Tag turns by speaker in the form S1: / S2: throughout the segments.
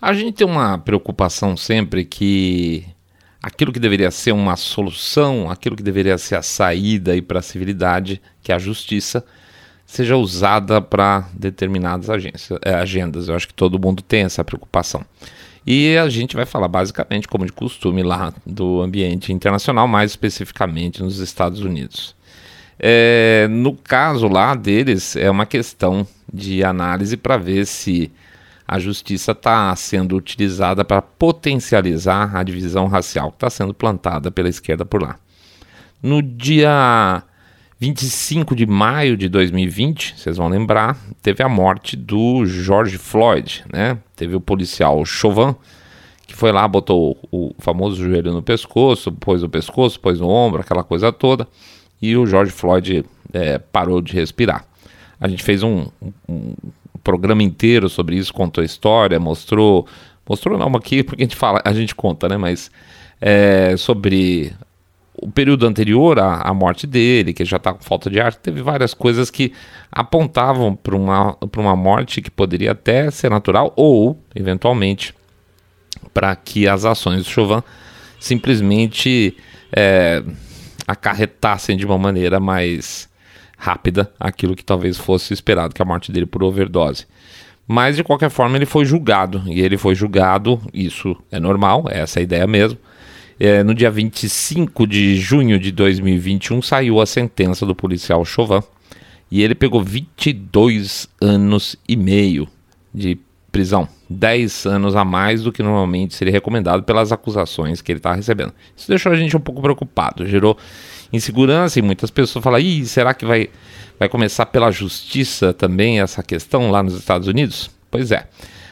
S1: A gente tem uma preocupação sempre que aquilo que deveria ser uma solução, aquilo que deveria ser a saída para a civilidade, que é a justiça, seja usada para determinadas agências, é, agendas. Eu acho que todo mundo tem essa preocupação. E a gente vai falar basicamente, como de costume, lá do ambiente internacional, mais especificamente nos Estados Unidos. É, no caso lá deles, é uma questão de análise para ver se a justiça está sendo utilizada para potencializar a divisão racial que está sendo plantada pela esquerda por lá. No dia 25 de maio de 2020, vocês vão lembrar, teve a morte do George Floyd, né? Teve o policial Chauvin, que foi lá, botou o famoso joelho no pescoço, pôs o pescoço, pôs no ombro, aquela coisa toda, e o George Floyd é, parou de respirar. A gente fez um, um, programa inteiro sobre isso, contou história, mostrou. Mostrou não aqui, porque a gente fala, a gente conta, né? Mas é, sobre o período anterior à, à, morte dele, que já está com falta de ar, teve várias coisas que apontavam para uma, uma morte que poderia até ser natural ou, eventualmente, para que as ações do Chauvin simplesmente é, acarretassem de uma maneira mais rápida aquilo que talvez fosse esperado, que é a morte dele por overdose. Mas de qualquer forma ele foi julgado, e ele foi julgado, isso é normal, é essa a ideia mesmo. É, no dia 25 de junho de 2021 saiu a sentença do policial Chauvin, e ele pegou 22 anos e meio de prisão, 10 anos a mais do que normalmente seria recomendado pelas acusações que ele está recebendo. Isso deixou a gente um pouco preocupado, gerou insegurança e muitas pessoas falam: Ih, será que vai, vai começar pela justiça também essa questão lá nos Estados Unidos? Pois é.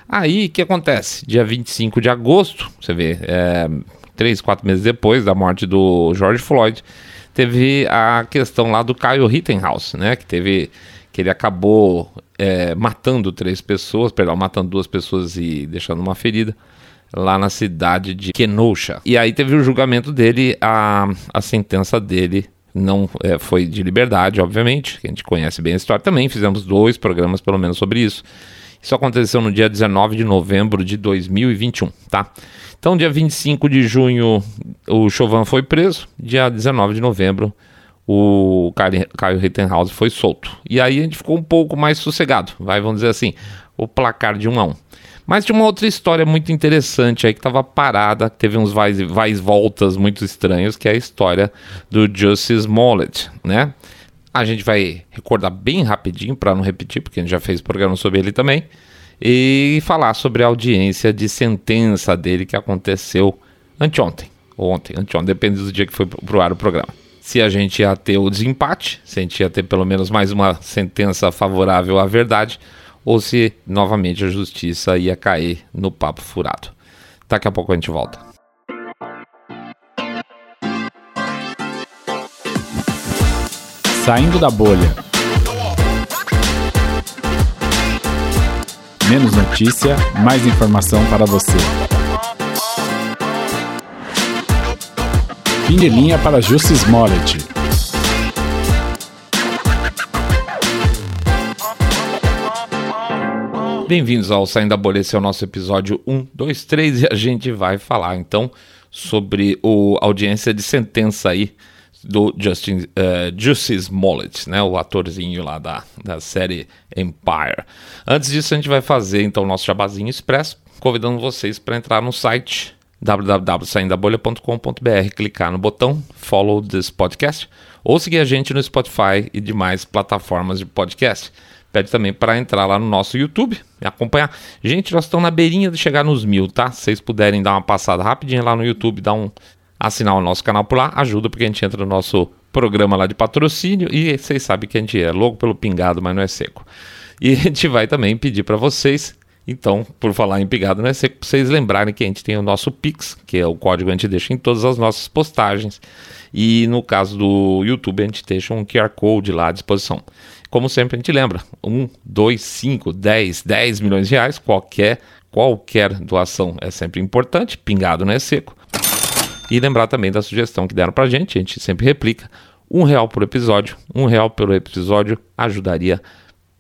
S1: Aí o que acontece? Dia 25 de agosto, você vê, é, três, quatro meses depois da morte do George Floyd, teve a questão lá do Kyle Rittenhouse, né? Que teve. que ele acabou é, matando três pessoas, perdão, matando duas pessoas e deixando uma ferida lá na cidade de Kenosha. E aí teve o julgamento dele, a, a sentença dele não é, foi de liberdade, obviamente, que a gente conhece bem a história também, fizemos dois programas pelo menos sobre isso. Isso aconteceu no dia 19 de novembro de 2021, tá? Então, dia 25 de junho, o Chauvin foi preso, dia 19 de novembro, o Caio Rittenhouse foi solto. E aí a gente ficou um pouco mais sossegado, vai, vamos dizer assim, o placar de 1 a 1. Mas tinha uma outra história muito interessante aí que estava parada, teve uns vais e voltas muito estranhos, que é a história do Justice Smollett, né? A gente vai recordar bem rapidinho para não repetir, porque a gente já fez programa sobre ele também, e falar sobre a audiência de sentença dele que aconteceu anteontem, ou ontem, anteontem, depende do dia que foi pro ar o programa. Se a gente ia ter o desempate, se a gente ia ter pelo menos mais uma sentença favorável à verdade, ou se novamente a justiça ia cair no papo furado. Daqui a pouco a gente volta.
S2: Saindo da bolha. Menos notícia, mais informação para você. Fim de linha para Justice Smollett.
S1: Bem-vindos ao Saindo da Bolha, esse é o nosso episódio 1, 2, 3 e a gente vai falar então sobre o audiência de sentença aí do Justin, uh, Justice Smollett, né, o atorzinho lá da, da série Empire. Antes disso, a gente vai fazer então o nosso jabazinho expresso, convidando vocês para entrar no site www.saindabolha.com.br, clicar no botão Follow this podcast ou seguir a gente no Spotify e demais plataformas de podcast pede também para entrar lá no nosso YouTube e acompanhar. Gente, nós estamos na beirinha de chegar nos mil, tá? Se vocês puderem dar uma passada rapidinho lá no YouTube, dar um assinar o nosso canal por lá, ajuda porque a gente entra no nosso programa lá de patrocínio e vocês sabem que a gente é louco pelo pingado, mas não é seco. E a gente vai também pedir para vocês, então, por falar em pingado não é seco, para vocês lembrarem que a gente tem o nosso Pix, que é o código que a gente deixa em todas as nossas postagens. E no caso do YouTube, a gente deixa um QR Code lá à disposição. Como sempre a gente lembra, 1, 2, 5, 10, 10 milhões de reais, qualquer, qualquer doação é sempre importante, pingado não é seco. E lembrar também da sugestão que deram pra gente, a gente sempre replica, um real por episódio, um real pelo episódio ajudaria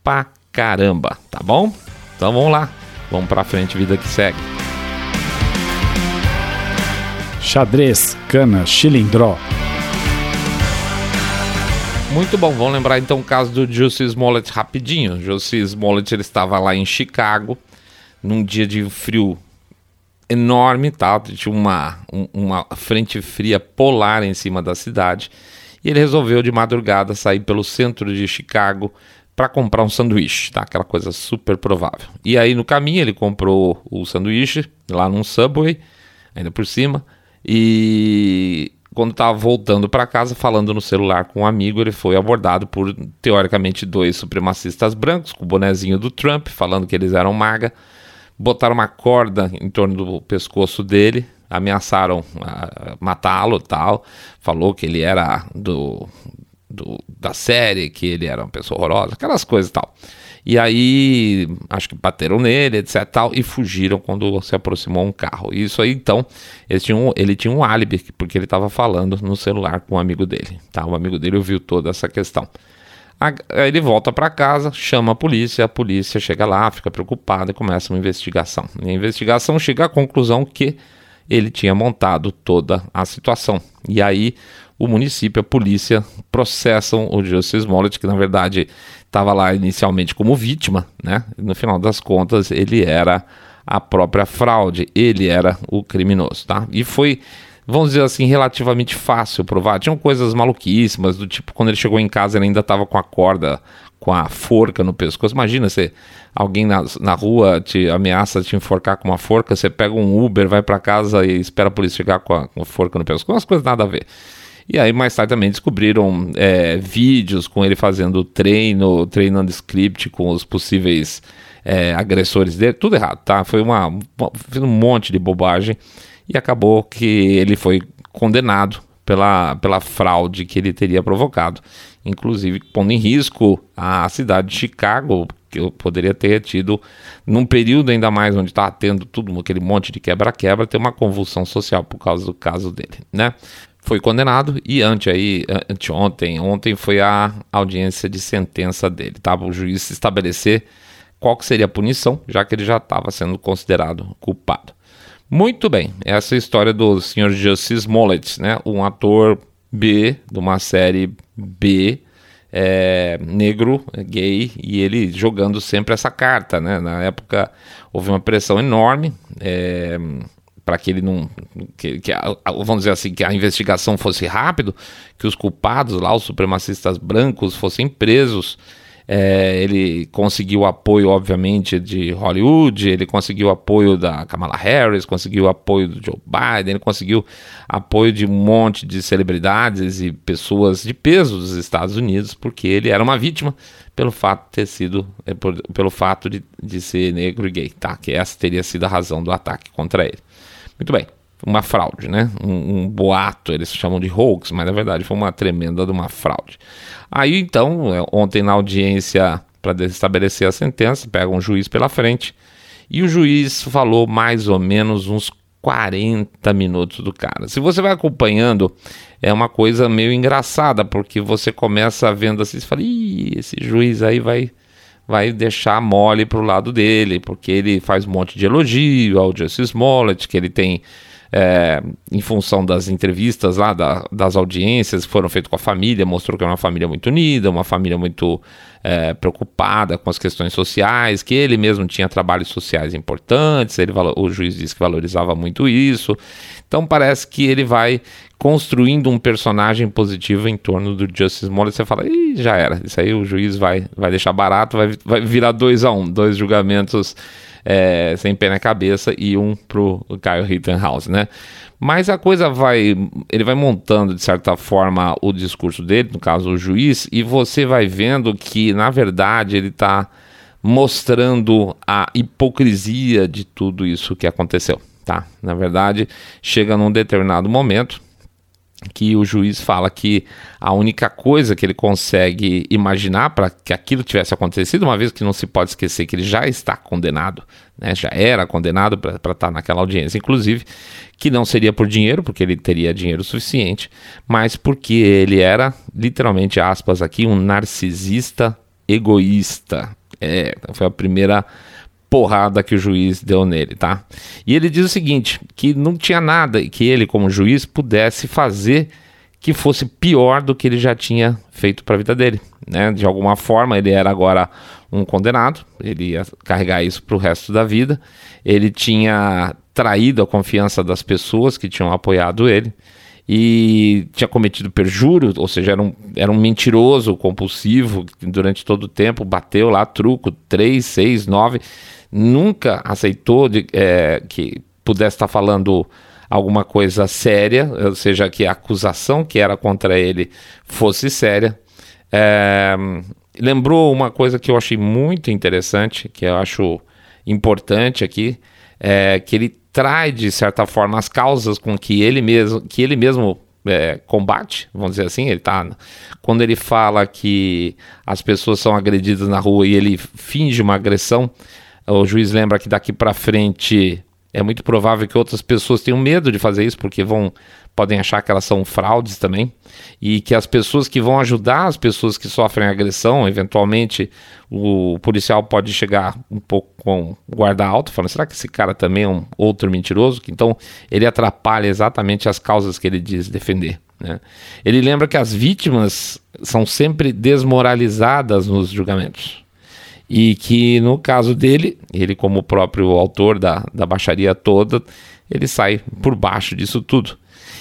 S1: pra caramba, tá bom? Então vamos lá, Vamos pra frente, vida que segue.
S2: Xadrez, cana, chilindró.
S1: Muito bom, vamos lembrar então o caso do Jussie Smollett rapidinho. Jussie Smollett ele estava lá em Chicago, num dia de frio enorme, tá? tinha uma, uma frente fria polar em cima da cidade, e ele resolveu de madrugada sair pelo centro de Chicago para comprar um sanduíche, tá? Aquela coisa super provável. E aí no caminho ele comprou o sanduíche lá num Subway, ainda por cima, e quando estava voltando para casa, falando no celular com um amigo, ele foi abordado por, teoricamente, dois supremacistas brancos, com o bonezinho do Trump, falando que eles eram maga. Botaram uma corda em torno do pescoço dele, ameaçaram uh, matá-lo tal. Falou que ele era do, do, da série, que ele era uma pessoa horrorosa, aquelas coisas e tal. E aí, acho que bateram nele, etc. Tal, e fugiram quando se aproximou um carro. E isso aí, então, ele tinha um, ele tinha um álibi, porque ele estava falando no celular com um amigo dele. Tá? O amigo dele ouviu toda essa questão. Aí ele volta para casa, chama a polícia, a polícia chega lá, fica preocupada e começa uma investigação. E a investigação chega à conclusão que ele tinha montado toda a situação. E aí o município, a polícia processam o Justice Smollett, que na verdade estava lá inicialmente como vítima, né? No final das contas, ele era a própria fraude, ele era o criminoso, tá? E foi, vamos dizer assim, relativamente fácil provar. Tinham coisas maluquíssimas, do tipo, quando ele chegou em casa, ele ainda estava com a corda, com a forca no pescoço. Imagina se alguém na, na rua te ameaça te enforcar com uma forca, você pega um Uber, vai para casa e espera a polícia chegar com a, com a forca no pescoço. Umas coisas nada a ver. E aí mais tarde também descobriram é, vídeos com ele fazendo treino, treinando script com os possíveis é, agressores dele, tudo errado, tá? Foi uma, um monte de bobagem e acabou que ele foi condenado pela, pela fraude que ele teria provocado, inclusive pondo em risco a cidade de Chicago, que eu poderia ter tido, num período ainda mais onde estava tendo tudo aquele monte de quebra-quebra, ter uma convulsão social por causa do caso dele, né? Foi condenado e ante aí, anteontem, ontem foi a audiência de sentença dele, tá? O juiz estabelecer qual que seria a punição, já que ele já estava sendo considerado culpado. Muito bem, essa é história do Sr. Justice Smollett, né? Um ator B de uma série B, é, negro, gay, e ele jogando sempre essa carta, né? Na época houve uma pressão enorme. É, para que ele não. Que, que a, vamos dizer assim, que a investigação fosse rápido, que os culpados lá, os supremacistas brancos, fossem presos. É, ele conseguiu apoio, obviamente, de Hollywood, ele conseguiu apoio da Kamala Harris, conseguiu apoio do Joe Biden, ele conseguiu apoio de um monte de celebridades e pessoas de peso dos Estados Unidos, porque ele era uma vítima pelo fato de ter sido, é, pelo fato de, de ser negro e gay, tá? Que essa teria sido a razão do ataque contra ele. Muito bem, uma fraude, né? Um, um, boato, eles chamam de hoax, mas na verdade foi uma tremenda de uma fraude. Aí então, é, ontem na audiência para estabelecer a sentença, pega um juiz pela frente e o juiz falou mais ou menos uns 40 minutos do cara. Se você vai acompanhando, é uma coisa meio engraçada, porque você começa vendo assim, você fala, Ih, esse juiz aí vai vai deixar mole pro lado dele, porque ele faz um monte de elogio ao Justice Smollett, que ele tem, é, em função das entrevistas lá, da, das audiências que foram feitas com a família, mostrou que é uma família muito unida, uma família muito é, preocupada com as questões sociais, que ele mesmo tinha trabalhos sociais importantes, ele, o juiz disse que valorizava muito isso. Então parece que ele vai construindo um personagem positivo em torno do Justice Smollett, você fala, Ih, já era, isso aí o juiz vai, vai deixar barato, vai, vai virar dois a um, dois julgamentos é, sem pé na cabeça e um pro Kyle Rittenhouse, né? Mas a coisa vai, ele vai montando de certa forma o discurso dele, no caso o juiz, e você vai vendo que na verdade ele está mostrando a hipocrisia de tudo isso que aconteceu, tá? Na verdade, chega num determinado momento que o juiz fala que a única coisa que ele consegue imaginar para que aquilo tivesse acontecido, uma vez que não se pode esquecer que ele já está condenado, né, já era condenado para estar tá naquela audiência, inclusive, que não seria por dinheiro, porque ele teria dinheiro suficiente, mas porque ele era, literalmente, aspas aqui, um narcisista egoísta. É, foi a primeira porrada que o juiz deu nele, tá? E ele diz o seguinte, que não tinha nada que ele como juiz pudesse fazer que fosse pior do que ele já tinha feito para a vida dele, né? De alguma forma ele era agora um condenado, ele ia carregar isso para o resto da vida. Ele tinha traído a confiança das pessoas que tinham apoiado ele e tinha cometido perjúrio, ou seja, era um, era um mentiroso compulsivo durante todo o tempo bateu lá truco 3, 6, 9, nunca aceitou de, é, que pudesse estar falando alguma coisa séria, ou seja, que a acusação que era contra ele fosse séria. É, lembrou uma coisa que eu achei muito interessante, que eu acho importante aqui, é, que ele traz de certa forma as causas com que ele mesmo, que ele mesmo é, combate, vamos dizer assim, ele tá quando ele fala que as pessoas são agredidas na rua e ele finge uma agressão, o juiz lembra que daqui para frente é muito provável que outras pessoas tenham medo de fazer isso porque vão podem achar que elas são fraudes também, e que as pessoas que vão ajudar as pessoas que sofrem agressão, eventualmente o policial pode chegar um pouco com guarda alto, falando: será que esse cara também é um outro mentiroso? Então ele atrapalha exatamente as causas que ele diz defender. Né? Ele lembra que as vítimas são sempre desmoralizadas nos julgamentos. E que no caso dele, ele, como próprio autor da, da baixaria toda, ele sai por baixo disso tudo.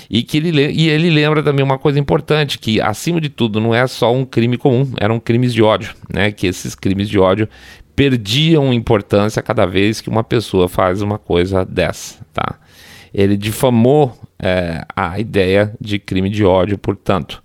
S1: E, que ele, e ele lembra também uma coisa importante, que acima de tudo não é só um crime comum, eram crimes de ódio, né? Que esses crimes de ódio perdiam importância cada vez que uma pessoa faz uma coisa dessa, tá? Ele difamou é, a ideia de crime de ódio, portanto.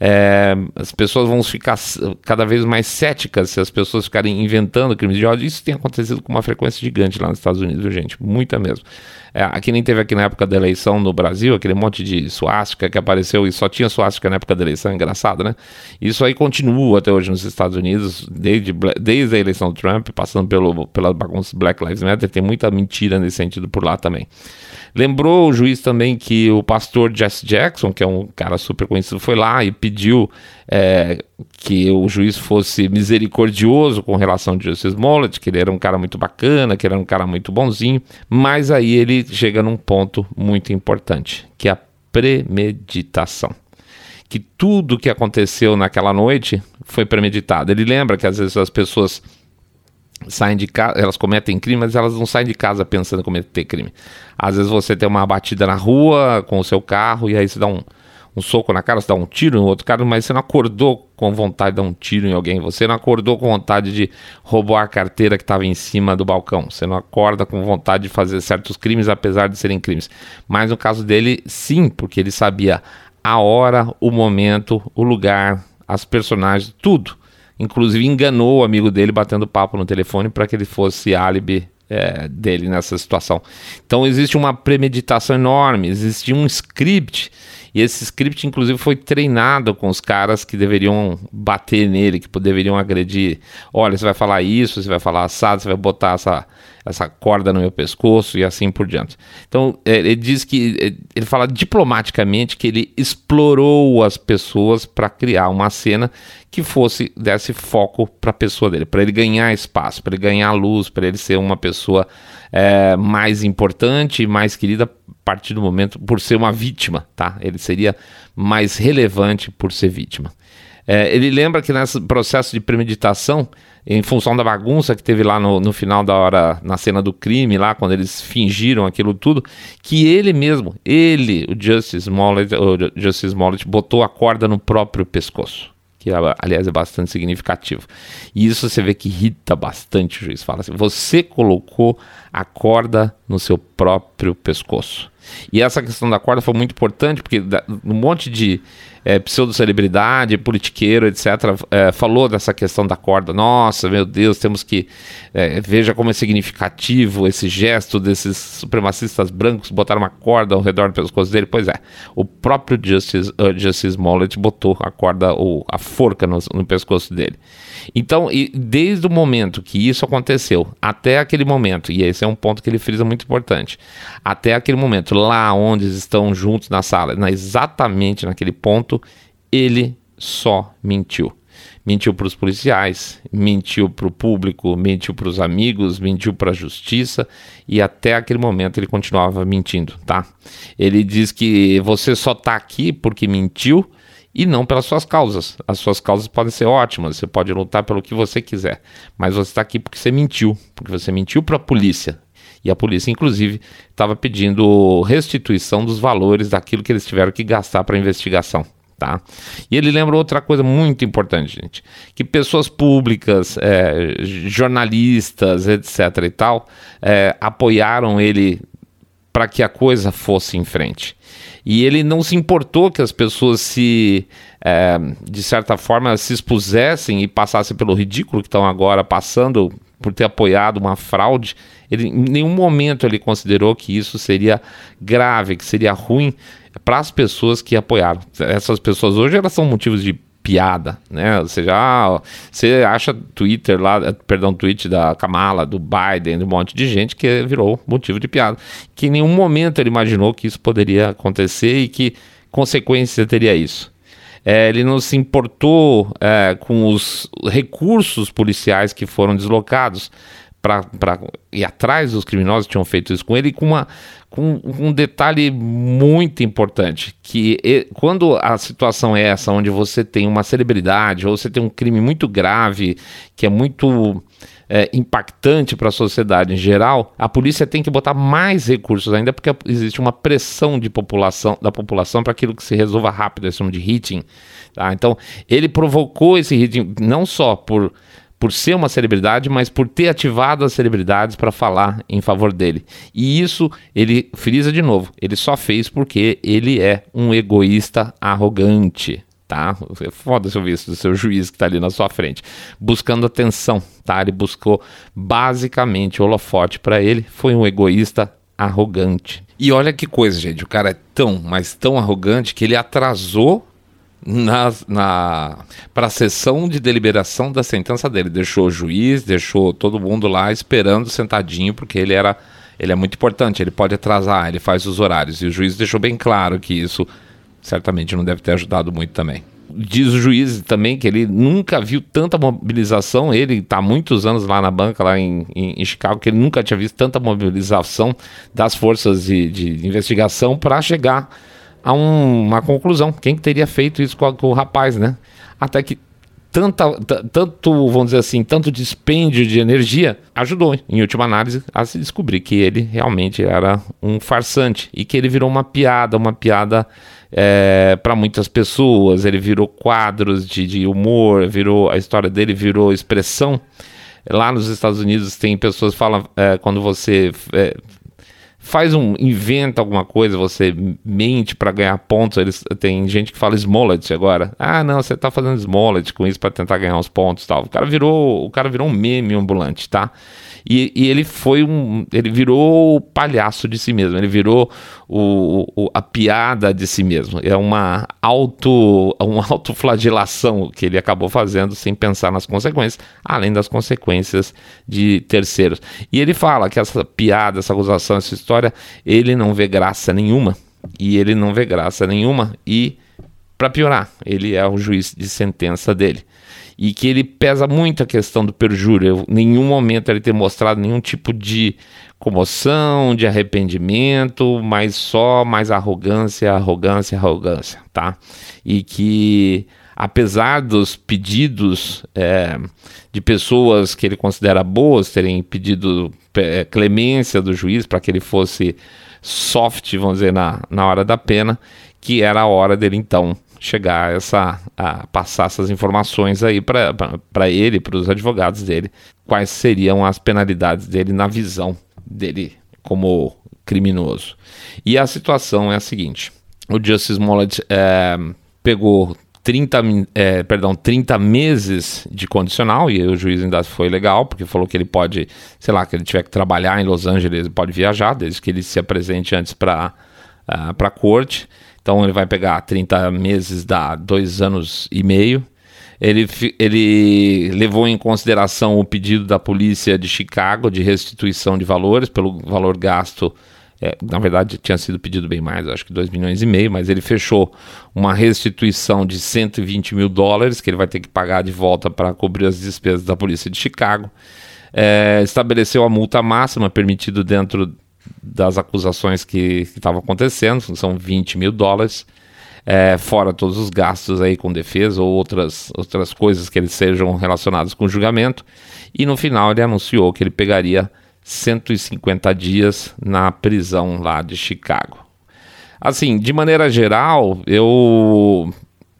S1: É, as pessoas vão ficar cada vez mais céticas se as pessoas ficarem inventando crimes de ódio. Isso tem acontecido com uma frequência gigante lá nos Estados Unidos, gente, muita mesmo. É, aqui nem teve aqui na época da eleição no Brasil, aquele monte de suástica que apareceu e só tinha suástica na época da eleição, engraçado, né? Isso aí continua até hoje nos Estados Unidos, desde, desde a eleição do Trump, passando pelo, pela bagunça Black Lives Matter, tem muita mentira nesse sentido por lá também. Lembrou o juiz também que o pastor Jesse Jackson, que é um cara super conhecido, foi lá e pediu é, que o juiz fosse misericordioso com relação a Justice Smollett, que ele era um cara muito bacana, que ele era um cara muito bonzinho, mas aí ele chega num ponto muito importante, que é a premeditação que tudo que aconteceu naquela noite foi premeditado. Ele lembra que às vezes as pessoas saem de casa, elas cometem crime, mas elas não saem de casa pensando em cometer crime. Às vezes você tem uma batida na rua com o seu carro e aí você dá um, um soco na cara, você dá um tiro no outro cara, mas você não acordou com vontade de dar um tiro em alguém, você não acordou com vontade de roubar a carteira que estava em cima do balcão, você não acorda com vontade de fazer certos crimes, apesar de serem crimes. Mas no caso dele, sim, porque ele sabia a hora, o momento, o lugar, as personagens, tudo. Inclusive enganou o amigo dele batendo papo no telefone para que ele fosse álibi é, dele nessa situação. Então existe uma premeditação enorme, existe um script e esse script, inclusive, foi treinado com os caras que deveriam bater nele, que deveriam agredir. Olha, você vai falar isso, você vai falar assado, você vai botar essa, essa corda no meu pescoço e assim por diante. Então, é, ele diz que, é, ele fala diplomaticamente que ele explorou as pessoas para criar uma cena que fosse, desse foco para a pessoa dele, para ele ganhar espaço, para ele ganhar luz, para ele ser uma pessoa é, mais importante mais querida partir do momento por ser uma vítima, tá? Ele seria mais relevante por ser vítima. É, ele lembra que nesse processo de premeditação, em função da bagunça que teve lá no, no, final da hora, na cena do crime, lá quando eles fingiram aquilo tudo, que ele mesmo, ele, o Justice Smollett, o Justice Smollett botou a corda no próprio pescoço que aliás é bastante significativo. E isso você vê que irrita bastante o juiz. Fala assim: você colocou a corda no seu próprio pescoço. E essa questão da corda foi muito importante, porque um monte de é, pseudo-celebridade, politiqueiro, etc., é, falou dessa questão da corda. Nossa, meu Deus, temos que. É, veja como é significativo esse gesto desses supremacistas brancos botar uma corda ao redor do pescoço dele. Pois é, o próprio Justice, uh, Justice Smollett botou a corda, ou a forca no, no pescoço dele. Então, desde o momento que isso aconteceu, até aquele momento, e esse é um ponto que ele frisa muito importante, até aquele momento, lá onde estão juntos na sala, na, exatamente naquele ponto, ele só mentiu. Mentiu para os policiais, mentiu para o público, mentiu para os amigos, mentiu para a justiça e até aquele momento ele continuava mentindo, tá? Ele diz que você só está aqui porque mentiu e não pelas suas causas. As suas causas podem ser ótimas, você pode lutar pelo que você quiser, mas você está aqui porque você mentiu, porque você mentiu para a polícia. E a polícia, inclusive, estava pedindo restituição dos valores daquilo que eles tiveram que gastar para a investigação. Tá? E ele lembra outra coisa muito importante, gente, que pessoas públicas, é, jornalistas, etc. e tal, é, apoiaram ele para que a coisa fosse em frente. E ele não se importou que as pessoas se, é, de certa forma, se expusessem e passassem pelo ridículo que estão agora passando por ter apoiado uma fraude. Ele, em nenhum momento ele considerou que isso seria grave, que seria ruim para as pessoas que apoiaram. Essas pessoas hoje elas são motivos de piada, né? Ou seja, você acha Twitter lá, perdão, tweet da Kamala, do Biden, de um monte de gente que virou motivo de piada. Que em nenhum momento ele imaginou que isso poderia acontecer e que consequência teria isso. É, ele não se importou é, com os recursos policiais que foram deslocados para ir atrás dos criminosos que tinham feito isso com ele, com, uma, com um detalhe muito importante, que quando a situação é essa, onde você tem uma celebridade ou você tem um crime muito grave, que é muito é, impactante para a sociedade em geral, a polícia tem que botar mais recursos ainda, porque existe uma pressão de população, da população para aquilo que se resolva rápido, eles chamam de hitting. Tá? Então, ele provocou esse hitting não só por por ser uma celebridade, mas por ter ativado as celebridades para falar em favor dele. E isso ele frisa de novo. Ele só fez porque ele é um egoísta arrogante. Tá? Foda se eu isso do seu juiz que está ali na sua frente, buscando atenção, tá? Ele buscou basicamente holofote para ele, foi um egoísta arrogante. E olha que coisa, gente, o cara é tão, mas tão arrogante que ele atrasou na, na para a sessão de deliberação da sentença dele. Deixou o juiz, deixou todo mundo lá esperando sentadinho, porque ele era ele é muito importante, ele pode atrasar, ele faz os horários. E o juiz deixou bem claro que isso certamente não deve ter ajudado muito também. Diz o juiz também que ele nunca viu tanta mobilização. Ele está muitos anos lá na banca, lá em, em, em, Chicago, que ele nunca tinha visto tanta mobilização das forças de, de investigação para chegar a um, uma conclusão. Quem que teria feito isso com, a, com o rapaz, né? Até que tanta, tanto, vamos dizer assim, tanto dispêndio de energia ajudou, em última análise, a se descobrir que ele realmente era um farsante e que ele virou uma piada, uma piada é, para muitas pessoas. Ele virou quadros de, de humor, virou a história dele virou expressão. Lá nos Estados Unidos tem pessoas que falam é, quando você é, faz um inventa alguma coisa, você mente para ganhar pontos. Eles tem gente que fala Smollett agora. Ah, não, você tá fazendo Smollett com isso para tentar ganhar uns pontos, tal. O cara virou, o cara virou um meme ambulante, tá? E, e, ele foi um. Ele virou o palhaço de si mesmo, ele virou o, o, a piada de si mesmo. É uma auto, uma autoflagelação que ele acabou fazendo sem pensar nas consequências, além das consequências de terceiros. E ele fala que essa piada, essa acusação, essa história, ele não vê graça nenhuma. E ele não vê graça nenhuma. E, para piorar, ele é o juiz de sentença dele e que ele pesa muito a questão do perjúrio. Em nenhum momento ele tem mostrado nenhum tipo de comoção, de arrependimento, mas só mais arrogância, arrogância, arrogância, tá? E que apesar dos pedidos é, de pessoas que ele considera boas terem pedido é, clemência do juiz para que ele fosse soft, vamos dizer, na, na hora da pena, que era a hora dele então chegar a essa a passar essas informações aí para ele, para os advogados dele, quais seriam as penalidades dele na visão dele como criminoso. E a situação é a seguinte: o Justice Smollett é, pegou 30, é, perdão, 30 meses de condicional, e o juiz ainda foi legal, porque falou que ele pode, sei lá, que ele tiver que trabalhar em Los Angeles, ele pode viajar, desde que ele se apresente antes para uh, a corte. Então ele vai pegar 30 meses, dá dois anos e meio. Ele, ele levou em consideração o pedido da polícia de Chicago de restituição de valores pelo valor gasto é, na verdade tinha sido pedido bem mais, acho que 2 milhões e meio, mas ele fechou uma restituição de 120 mil dólares que ele vai ter que pagar de volta para cobrir as despesas da polícia de Chicago. É, estabeleceu a multa máxima permitida dentro das acusações que estavam acontecendo, são 20 mil dólares, é, fora todos os gastos aí com defesa ou outras, outras coisas que eles sejam relacionadas com o julgamento. E no final ele anunciou que ele pegaria 150 dias na prisão lá de Chicago. Assim, de maneira geral, eu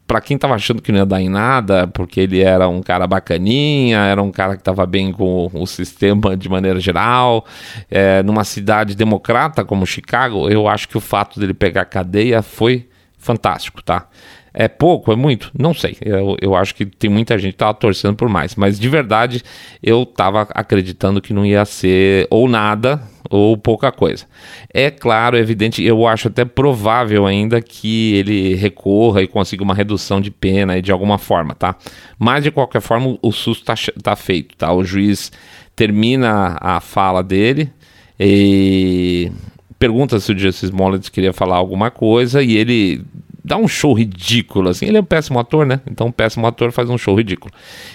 S1: para quem tava achando que não ia dar em nada, porque ele era um cara bacaninha, era um cara que tava bem com o sistema de maneira geral, é, numa cidade democrata como Chicago, eu acho que o fato dele pegar cadeia foi fantástico, tá? É pouco, é muito? Não sei. Eu, eu acho que tem muita gente que tava torcendo por mais. Mas de verdade, eu tava acreditando que não ia ser ou nada ou pouca coisa. É claro, é evidente, eu acho até provável ainda que ele recorra e consiga uma redução de pena de alguma forma, tá? Mas de qualquer forma, o susto tá, tá feito, tá? O juiz termina a fala dele e pergunta se o Justice Smollett queria falar alguma coisa e ele dá um show ridículo, assim. Ele é um péssimo ator, né? Então, um péssimo ator faz um show ridículo.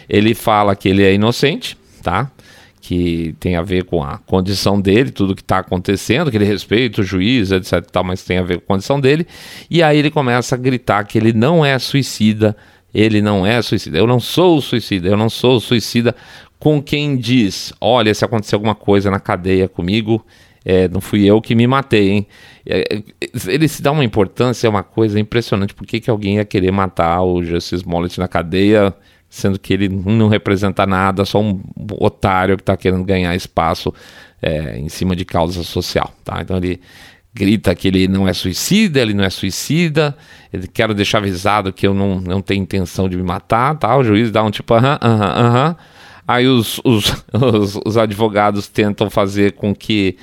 S1: Ele fala que ele é inocente, tá? Que tem a ver com a condição dele, tudo que está acontecendo, que ele respeita o juiz, etc. Tal, mas tem a ver com a condição dele. E aí ele começa a gritar que ele não é suicida. Ele não é suicida. Eu não sou suicida. Eu não sou suicida. Com quem diz: Olha, se acontecer alguma coisa na cadeia comigo, é, não fui eu que me matei, hein? É, ele se dá uma importância, é uma coisa impressionante. Por que, que alguém ia querer matar o Justice Smollett na cadeia, sendo que ele não representa nada, só um otário que está querendo ganhar espaço é, em cima de causa social, tá? Então ele grita que ele não é suicida, ele não é suicida, ele quero deixar avisado que eu não, não tenho intenção de me matar, tá? O juiz dá um tipo, aham, aham, aham. Aí os, os, os, os advogados tentam fazer com que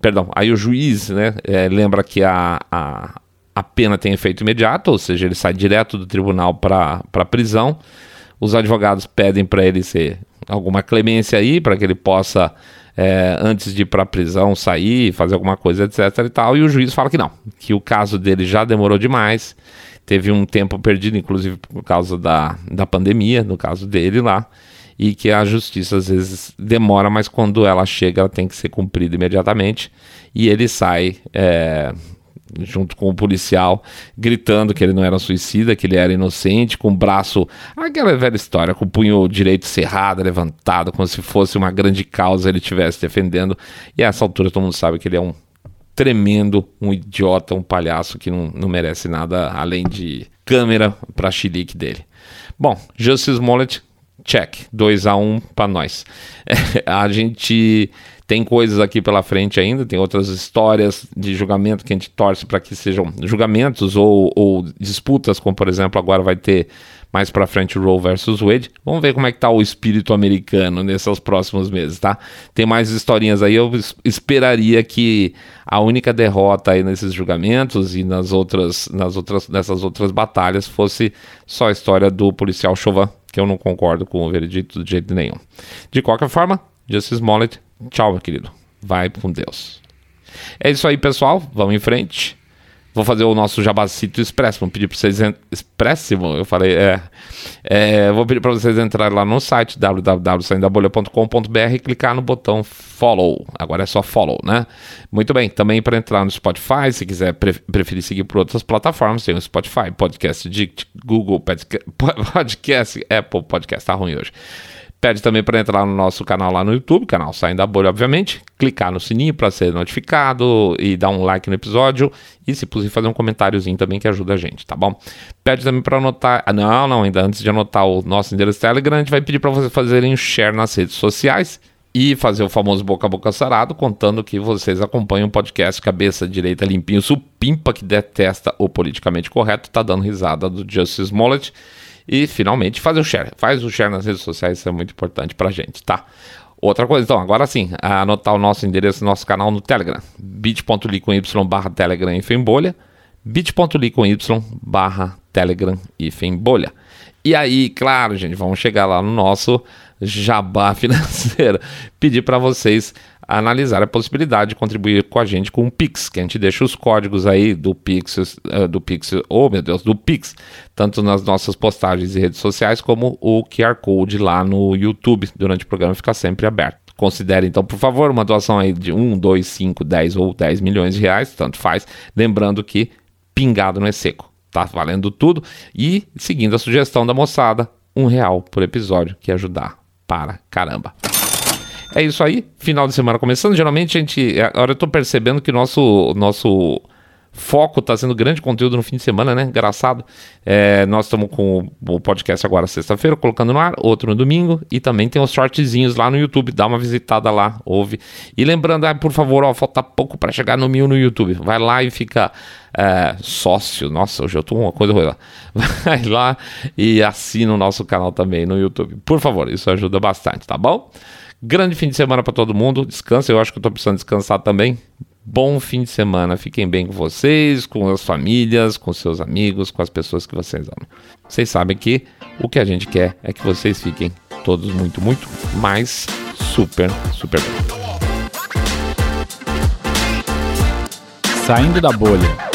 S1: perdão, aí o juiz né, é, lembra que a, a, a pena tem efeito imediato, ou seja, ele sai direto do tribunal para a prisão. Os advogados pedem para ele ser alguma clemência aí, para que ele possa, é, antes de ir para a prisão, sair, fazer alguma coisa, etc. e tal. E o juiz fala que não, que o caso dele já demorou demais, teve um tempo perdido, inclusive por causa da, da pandemia, no caso dele lá e que a justiça às vezes demora, mas quando ela chega, ela tem que ser cumprida imediatamente. E ele sai é, junto com o policial, gritando que ele não era suicida, que ele era inocente, com o braço, aquela velha história, com o punho direito cerrado, levantado, como se fosse uma grande causa ele estivesse defendendo. E a essa altura todo mundo sabe que ele é um tremendo, um idiota, um palhaço que não, não merece nada além de câmera para chilique dele. Bom, Justice Smollett check, 2 a 1 um para nós. a gente tem coisas aqui pela frente ainda, tem outras histórias de julgamento que a gente torce para que sejam julgamentos ou, ou, disputas, como por exemplo agora vai ter mais para frente Roe versus Wade. Vamos ver como é que tá o espírito americano nesses próximos meses, tá? Tem mais historinhas aí, eu esperaria que a única derrota aí nesses julgamentos e nas outras, nas outras, nessas outras batalhas fosse só a história do policial Chauvin que eu não concordo com o veredito de jeito nenhum. De qualquer forma, Justice Smollett, tchau, meu querido. Vai com Deus. É isso aí, pessoal. Vamos em frente. Vou fazer o nosso Jabacito Expresso. Vou pedir para vocês. Expressimo, eu falei. É, é vou pedir para vocês entrarem lá no site www.saindabolha.com.br e clicar no botão follow. Agora é só follow, né? Muito bem. Também para entrar no Spotify, se quiser preferir seguir por outras plataformas, tem o Spotify, Podcast Dict, Google Podcast, Apple Podcast. Tá ruim hoje. Pede também para entrar no nosso canal lá no YouTube, canal Saindo da Bolha, obviamente. Clicar no sininho para ser notificado e dar um like no episódio. E, se possível, fazer um comentáriozinho também que ajuda a gente, tá bom? Pede também para anotar. Ah, não, não, ainda antes de anotar o nosso endereço Telegram, a gente vai pedir para vocês fazerem share nas redes sociais e fazer o famoso boca a boca sarado, contando que vocês acompanham o podcast Cabeça Direita Limpinho Supimpa, que detesta o politicamente correto, tá dando risada do Justice Smollett. E finalmente faz o share. Faz o share nas redes sociais, isso é muito importante pra gente, tá? Outra coisa, então, agora sim, anotar o nosso endereço, nosso canal no Telegram. bit.ly com y barra Telegram e bolha. bit.ly com y barra Telegram e bolha. E aí, claro, gente, vamos chegar lá no nosso jabá financeiro. Pedir para vocês analisar a possibilidade de contribuir com a gente com o Pix, que a gente deixa os códigos aí do Pix, uh, do Pix, oh meu Deus, do Pix, tanto nas nossas postagens e redes sociais como o QR Code lá no YouTube, durante o programa fica sempre aberto. Considere então, por favor, uma doação aí de 1, 2, 5, 10 ou 10 milhões de reais, tanto faz, lembrando que pingado não é seco, tá valendo tudo e seguindo a sugestão da moçada, um real por episódio, que ajudar para caramba. É isso aí, final de semana começando. Geralmente a gente. Agora eu tô percebendo que nosso nosso foco está sendo grande conteúdo no fim de semana, né? Engraçado. É, nós estamos com o podcast agora sexta-feira, colocando no ar, outro no domingo, e também tem os shortzinhos lá no YouTube. Dá uma visitada lá, ouve. E lembrando, ah, por favor, ó, falta pouco para chegar no mil no YouTube. Vai lá e fica é, sócio. Nossa, hoje eu tô uma coisa ruim Vai lá e assina o nosso canal também no YouTube. Por favor, isso ajuda bastante, tá bom? Grande fim de semana para todo mundo. Descansa, eu acho que eu tô precisando descansar também. Bom fim de semana. Fiquem bem com vocês, com as famílias, com seus amigos, com as pessoas que vocês amam. Vocês sabem que o que a gente quer é que vocês fiquem todos muito, muito mais super, super bem.
S2: Saindo da bolha.